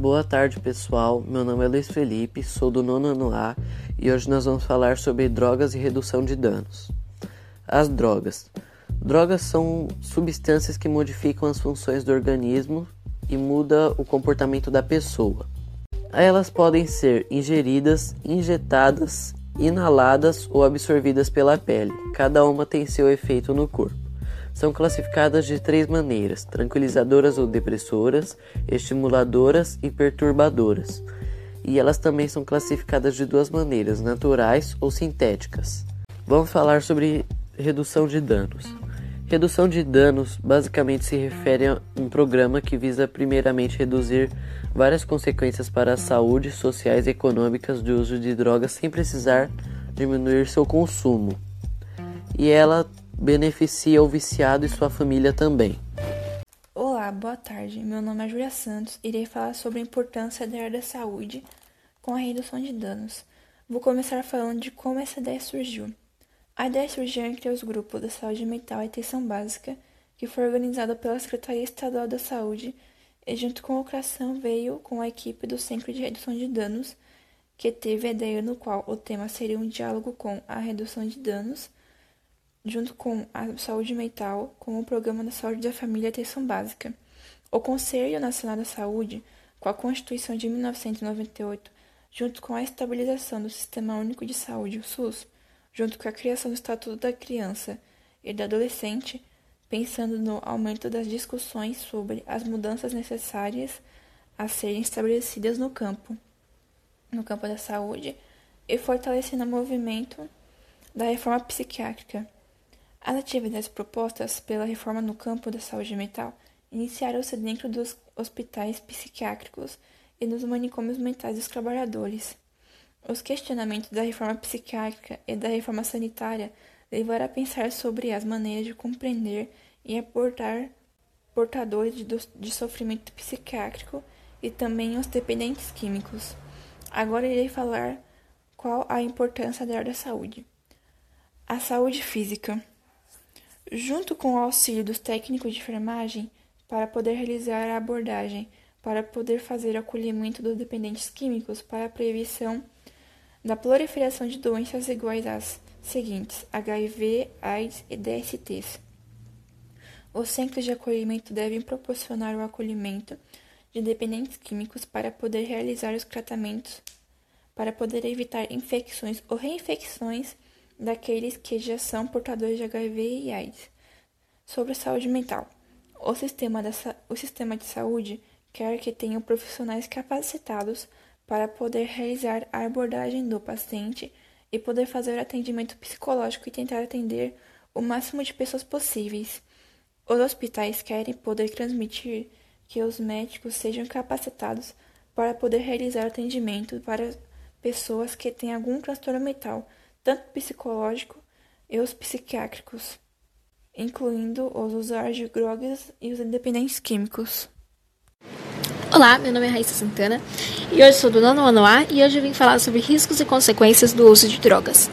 Boa tarde, pessoal. Meu nome é Luiz Felipe, sou do nono ano A e hoje nós vamos falar sobre drogas e redução de danos. As drogas. Drogas são substâncias que modificam as funções do organismo e muda o comportamento da pessoa. Elas podem ser ingeridas, injetadas, inaladas ou absorvidas pela pele. Cada uma tem seu efeito no corpo. São classificadas de três maneiras: tranquilizadoras ou depressoras, estimuladoras e perturbadoras. E elas também são classificadas de duas maneiras: naturais ou sintéticas. Vamos falar sobre redução de danos. Redução de danos basicamente se refere a um programa que visa primeiramente reduzir várias consequências para a saúde, sociais e econômicas do uso de drogas sem precisar diminuir seu consumo. E ela beneficia o viciado e sua família também. Olá, boa tarde. Meu nome é Júlia Santos. Irei falar sobre a importância da área da saúde com a redução de danos. Vou começar falando de como essa ideia surgiu. A ideia surgiu entre os grupos da saúde mental e atenção básica, que foi organizada pela Secretaria Estadual da Saúde, e junto com a Ocração veio com a equipe do Centro de Redução de Danos, que teve a ideia no qual o tema seria um diálogo com a redução de danos, junto com a saúde mental, com o Programa da Saúde da Família e Atenção Básica. O Conselho Nacional da Saúde, com a Constituição de 1998, junto com a estabilização do Sistema Único de Saúde, o SUS, junto com a criação do Estatuto da Criança e do Adolescente, pensando no aumento das discussões sobre as mudanças necessárias a serem estabelecidas no campo, no campo da saúde, e fortalecendo o movimento da reforma psiquiátrica. As atividades propostas pela reforma no campo da saúde mental iniciaram-se dentro dos hospitais psiquiátricos e nos manicômios mentais dos trabalhadores. Os questionamentos da reforma psiquiátrica e da reforma sanitária levaram a pensar sobre as maneiras de compreender e aportar portadores de, de sofrimento psiquiátrico e também os dependentes químicos. Agora irei falar qual a importância da área da saúde. A saúde física. Junto com o auxílio dos técnicos de enfermagem, para poder realizar a abordagem, para poder fazer o acolhimento dos dependentes químicos para a prevenção da proliferação de doenças iguais às seguintes: HIV, AIDS e DSTs. Os centros de acolhimento devem proporcionar o acolhimento de dependentes químicos para poder realizar os tratamentos, para poder evitar infecções ou reinfecções daqueles que já são portadores de HIV e AIDS. Sobre a saúde mental. O sistema, da, o sistema de saúde quer que tenham profissionais capacitados para poder realizar a abordagem do paciente e poder fazer atendimento psicológico e tentar atender o máximo de pessoas possíveis. Os hospitais querem poder transmitir que os médicos sejam capacitados para poder realizar atendimento para pessoas que têm algum transtorno mental, tanto psicológico e os psiquiátricos, incluindo os usuários de drogas e os independentes químicos. Olá, meu nome é Raíssa Santana e hoje sou do nono ano A e hoje vim falar sobre riscos e consequências do uso de drogas.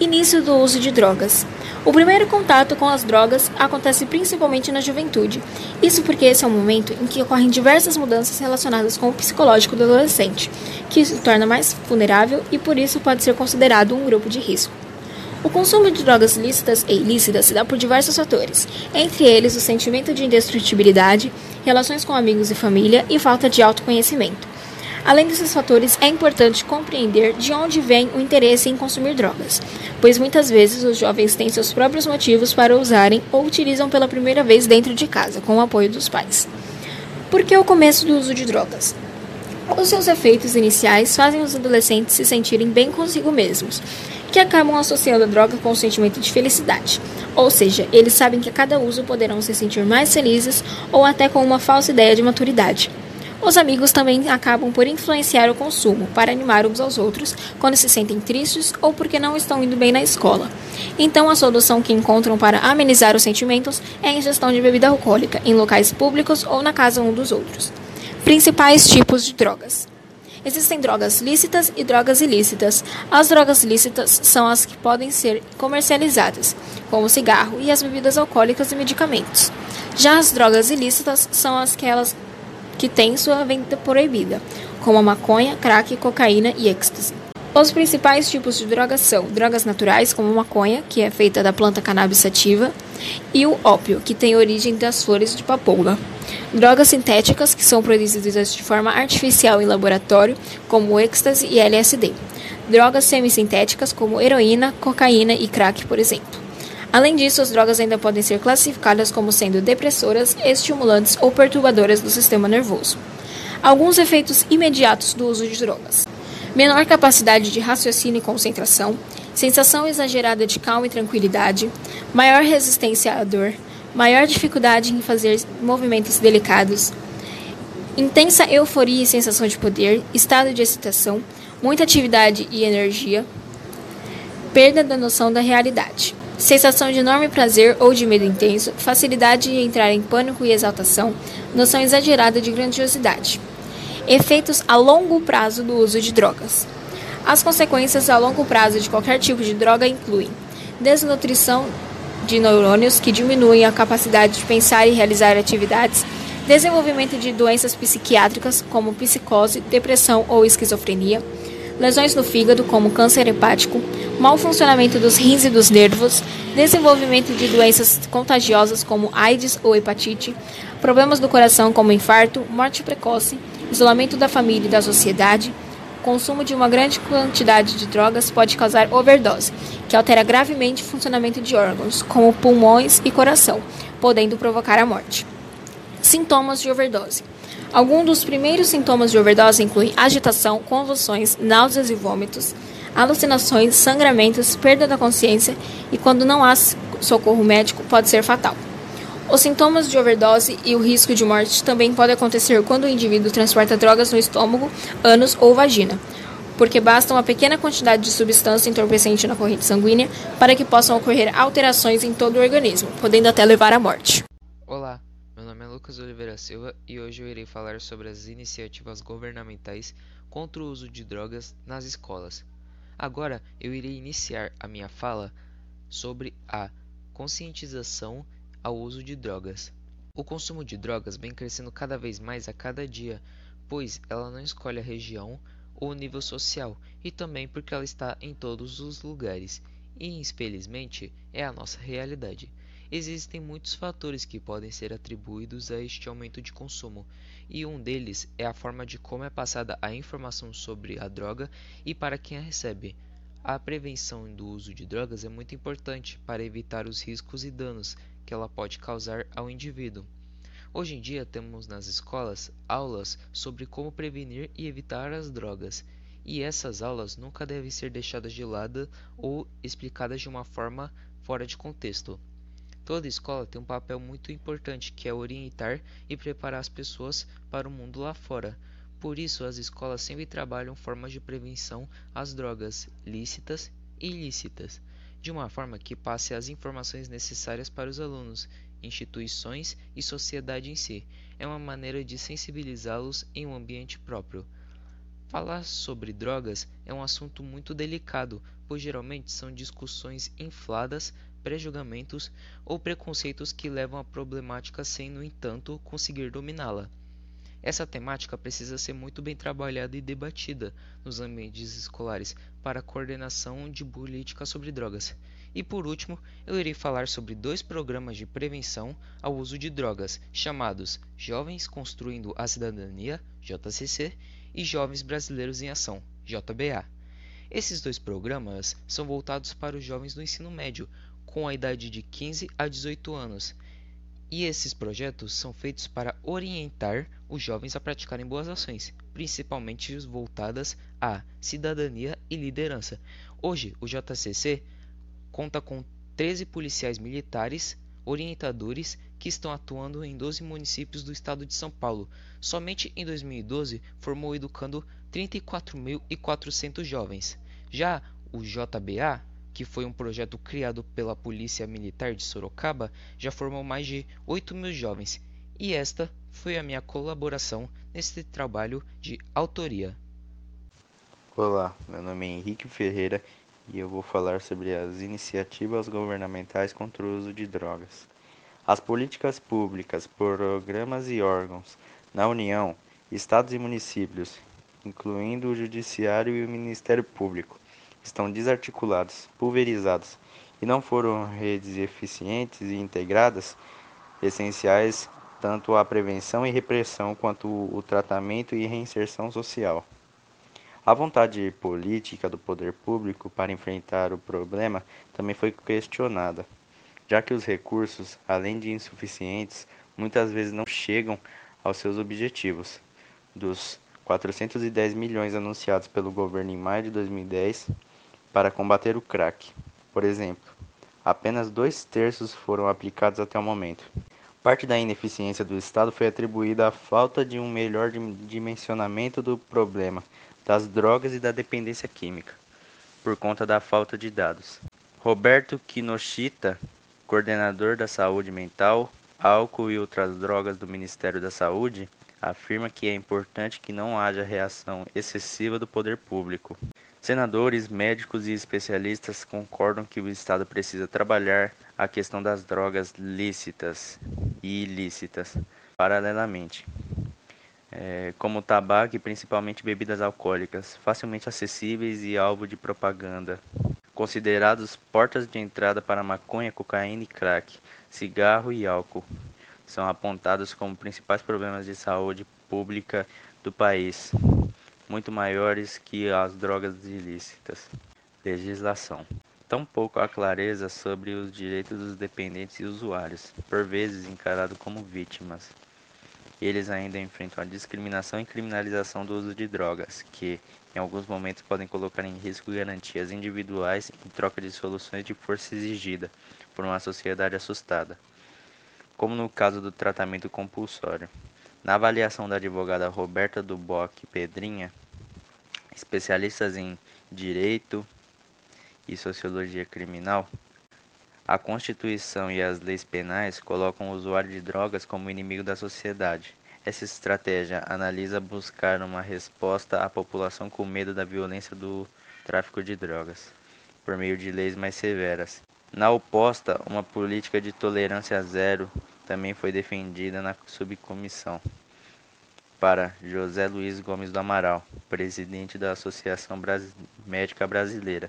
Início do uso de drogas. O primeiro contato com as drogas acontece principalmente na juventude. Isso porque esse é o momento em que ocorrem diversas mudanças relacionadas com o psicológico do adolescente, que se torna mais vulnerável e por isso pode ser considerado um grupo de risco. O consumo de drogas lícitas e ilícitas se dá por diversos fatores, entre eles o sentimento de indestrutibilidade, relações com amigos e família e falta de autoconhecimento. Além desses fatores, é importante compreender de onde vem o interesse em consumir drogas, pois muitas vezes os jovens têm seus próprios motivos para usarem ou utilizam pela primeira vez dentro de casa, com o apoio dos pais. Por que o começo do uso de drogas? Os seus efeitos iniciais fazem os adolescentes se sentirem bem consigo mesmos, que acabam associando a droga com o sentimento de felicidade. Ou seja, eles sabem que a cada uso poderão se sentir mais felizes ou até com uma falsa ideia de maturidade. Os amigos também acabam por influenciar o consumo para animar uns aos outros quando se sentem tristes ou porque não estão indo bem na escola. Então, a solução que encontram para amenizar os sentimentos é a ingestão de bebida alcoólica em locais públicos ou na casa um dos outros. Principais tipos de drogas: Existem drogas lícitas e drogas ilícitas. As drogas lícitas são as que podem ser comercializadas, como o cigarro e as bebidas alcoólicas e medicamentos. Já as drogas ilícitas são as que têm sua venda proibida, como a maconha, crack, cocaína e êxtase. Os principais tipos de drogas são drogas naturais, como a maconha, que é feita da planta cannabis sativa, e o ópio, que tem origem das flores de papoula. Drogas sintéticas, que são produzidas de forma artificial em laboratório, como êxtase e LSD. Drogas semissintéticas, como heroína, cocaína e crack, por exemplo. Além disso, as drogas ainda podem ser classificadas como sendo depressoras, estimulantes ou perturbadoras do sistema nervoso. Alguns efeitos imediatos do uso de drogas menor capacidade de raciocínio e concentração, sensação exagerada de calma e tranquilidade, maior resistência à dor, maior dificuldade em fazer movimentos delicados, intensa euforia e sensação de poder, estado de excitação, muita atividade e energia, perda da noção da realidade, sensação de enorme prazer ou de medo intenso, facilidade de entrar em pânico e exaltação, noção exagerada de grandiosidade. Efeitos a longo prazo do uso de drogas. As consequências a longo prazo de qualquer tipo de droga incluem desnutrição de neurônios que diminuem a capacidade de pensar e realizar atividades, desenvolvimento de doenças psiquiátricas como psicose, depressão ou esquizofrenia, lesões no fígado como câncer hepático, mau funcionamento dos rins e dos nervos, desenvolvimento de doenças contagiosas como AIDS ou hepatite, problemas do coração como infarto, morte precoce, isolamento da família e da sociedade, consumo de uma grande quantidade de drogas pode causar overdose, que altera gravemente o funcionamento de órgãos, como pulmões e coração, podendo provocar a morte. Sintomas de overdose. Alguns dos primeiros sintomas de overdose incluem agitação, convulsões, náuseas e vômitos, alucinações, sangramentos, perda da consciência e, quando não há socorro médico, pode ser fatal. Os sintomas de overdose e o risco de morte também podem acontecer quando o indivíduo transporta drogas no estômago, ânus ou vagina, porque basta uma pequena quantidade de substância entorpecente na corrente sanguínea para que possam ocorrer alterações em todo o organismo, podendo até levar à morte. Olá, meu nome é Lucas Oliveira Silva e hoje eu irei falar sobre as iniciativas governamentais contra o uso de drogas nas escolas. Agora eu irei iniciar a minha fala sobre a conscientização ao uso de drogas. O consumo de drogas vem crescendo cada vez mais a cada dia, pois ela não escolhe a região ou o nível social e também porque ela está em todos os lugares e, infelizmente, é a nossa realidade. Existem muitos fatores que podem ser atribuídos a este aumento de consumo, e um deles é a forma de como é passada a informação sobre a droga e para quem a recebe. A prevenção do uso de drogas é muito importante para evitar os riscos e danos que ela pode causar ao indivíduo. Hoje em dia temos nas escolas aulas sobre como prevenir e evitar as drogas, e essas aulas nunca devem ser deixadas de lado ou explicadas de uma forma fora de contexto. Toda escola tem um papel muito importante que é orientar e preparar as pessoas para o mundo lá fora. Por isso, as escolas sempre trabalham formas de prevenção às drogas lícitas e ilícitas de uma forma que passe as informações necessárias para os alunos, instituições e sociedade em si. É uma maneira de sensibilizá-los em um ambiente próprio. Falar sobre drogas é um assunto muito delicado, pois geralmente são discussões infladas, pré-julgamentos ou preconceitos que levam a problemática sem, no entanto, conseguir dominá-la. Essa temática precisa ser muito bem trabalhada e debatida nos ambientes escolares para a coordenação de políticas sobre drogas. E por último, eu irei falar sobre dois programas de prevenção ao uso de drogas, chamados Jovens Construindo a Cidadania, JCC, e Jovens Brasileiros em Ação, JBA. Esses dois programas são voltados para os jovens do ensino médio, com a idade de 15 a 18 anos, e esses projetos são feitos para orientar os jovens a praticarem boas ações, principalmente voltadas à cidadania e liderança. Hoje, o JCC conta com 13 policiais militares orientadores que estão atuando em 12 municípios do estado de São Paulo. Somente em 2012 formou educando 34.400 jovens. Já o JBA que foi um projeto criado pela Polícia Militar de Sorocaba, já formou mais de 8 mil jovens, e esta foi a minha colaboração neste trabalho de autoria. Olá, meu nome é Henrique Ferreira e eu vou falar sobre as iniciativas governamentais contra o uso de drogas. As políticas públicas, programas e órgãos Na União, estados e municípios, incluindo o Judiciário e o Ministério Público, estão desarticulados, pulverizados e não foram redes eficientes e integradas, essenciais tanto à prevenção e repressão quanto o tratamento e reinserção social. A vontade política do poder público para enfrentar o problema também foi questionada, já que os recursos, além de insuficientes, muitas vezes não chegam aos seus objetivos. Dos 410 milhões anunciados pelo governo em maio de 2010 para combater o crack, por exemplo, apenas dois terços foram aplicados até o momento. Parte da ineficiência do Estado foi atribuída à falta de um melhor dimensionamento do problema das drogas e da dependência química, por conta da falta de dados. Roberto Kinoshita, coordenador da saúde mental, álcool e outras drogas do Ministério da Saúde, afirma que é importante que não haja reação excessiva do poder público. Senadores, médicos e especialistas concordam que o Estado precisa trabalhar a questão das drogas lícitas e ilícitas paralelamente é, como tabaco e principalmente bebidas alcoólicas, facilmente acessíveis e alvo de propaganda. Considerados portas de entrada para maconha, cocaína e crack, cigarro e álcool, são apontados como principais problemas de saúde pública do país, muito maiores que as drogas ilícitas. Legislação. Tampouco há clareza sobre os direitos dos dependentes e usuários, por vezes encarados como vítimas eles ainda enfrentam a discriminação e criminalização do uso de drogas, que, em alguns momentos, podem colocar em risco garantias individuais em troca de soluções de força exigida por uma sociedade assustada, como no caso do tratamento compulsório. Na avaliação da advogada Roberta Duboc Pedrinha, especialistas em direito e sociologia criminal, a Constituição e as leis penais colocam o usuário de drogas como inimigo da sociedade. Essa estratégia analisa buscar uma resposta à população com medo da violência do tráfico de drogas, por meio de leis mais severas. Na oposta, uma política de tolerância zero também foi defendida na subcomissão. Para José Luiz Gomes do Amaral, presidente da Associação Médica Brasileira.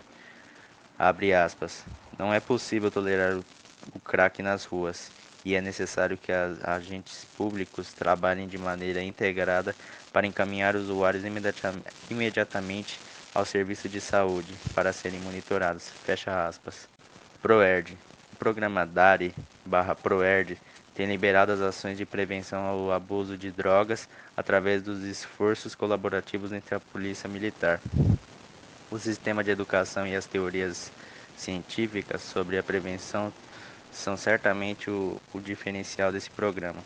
Abre aspas. Não é possível tolerar o crack nas ruas e é necessário que os agentes públicos trabalhem de maneira integrada para encaminhar usuários imediatamente ao serviço de saúde para serem monitorados. Fecha aspas. ProERD. O programa DARI barra ProERD tem liberado as ações de prevenção ao abuso de drogas através dos esforços colaborativos entre a Polícia Militar, o sistema de educação e as teorias científicas sobre a prevenção são certamente o, o diferencial desse programa.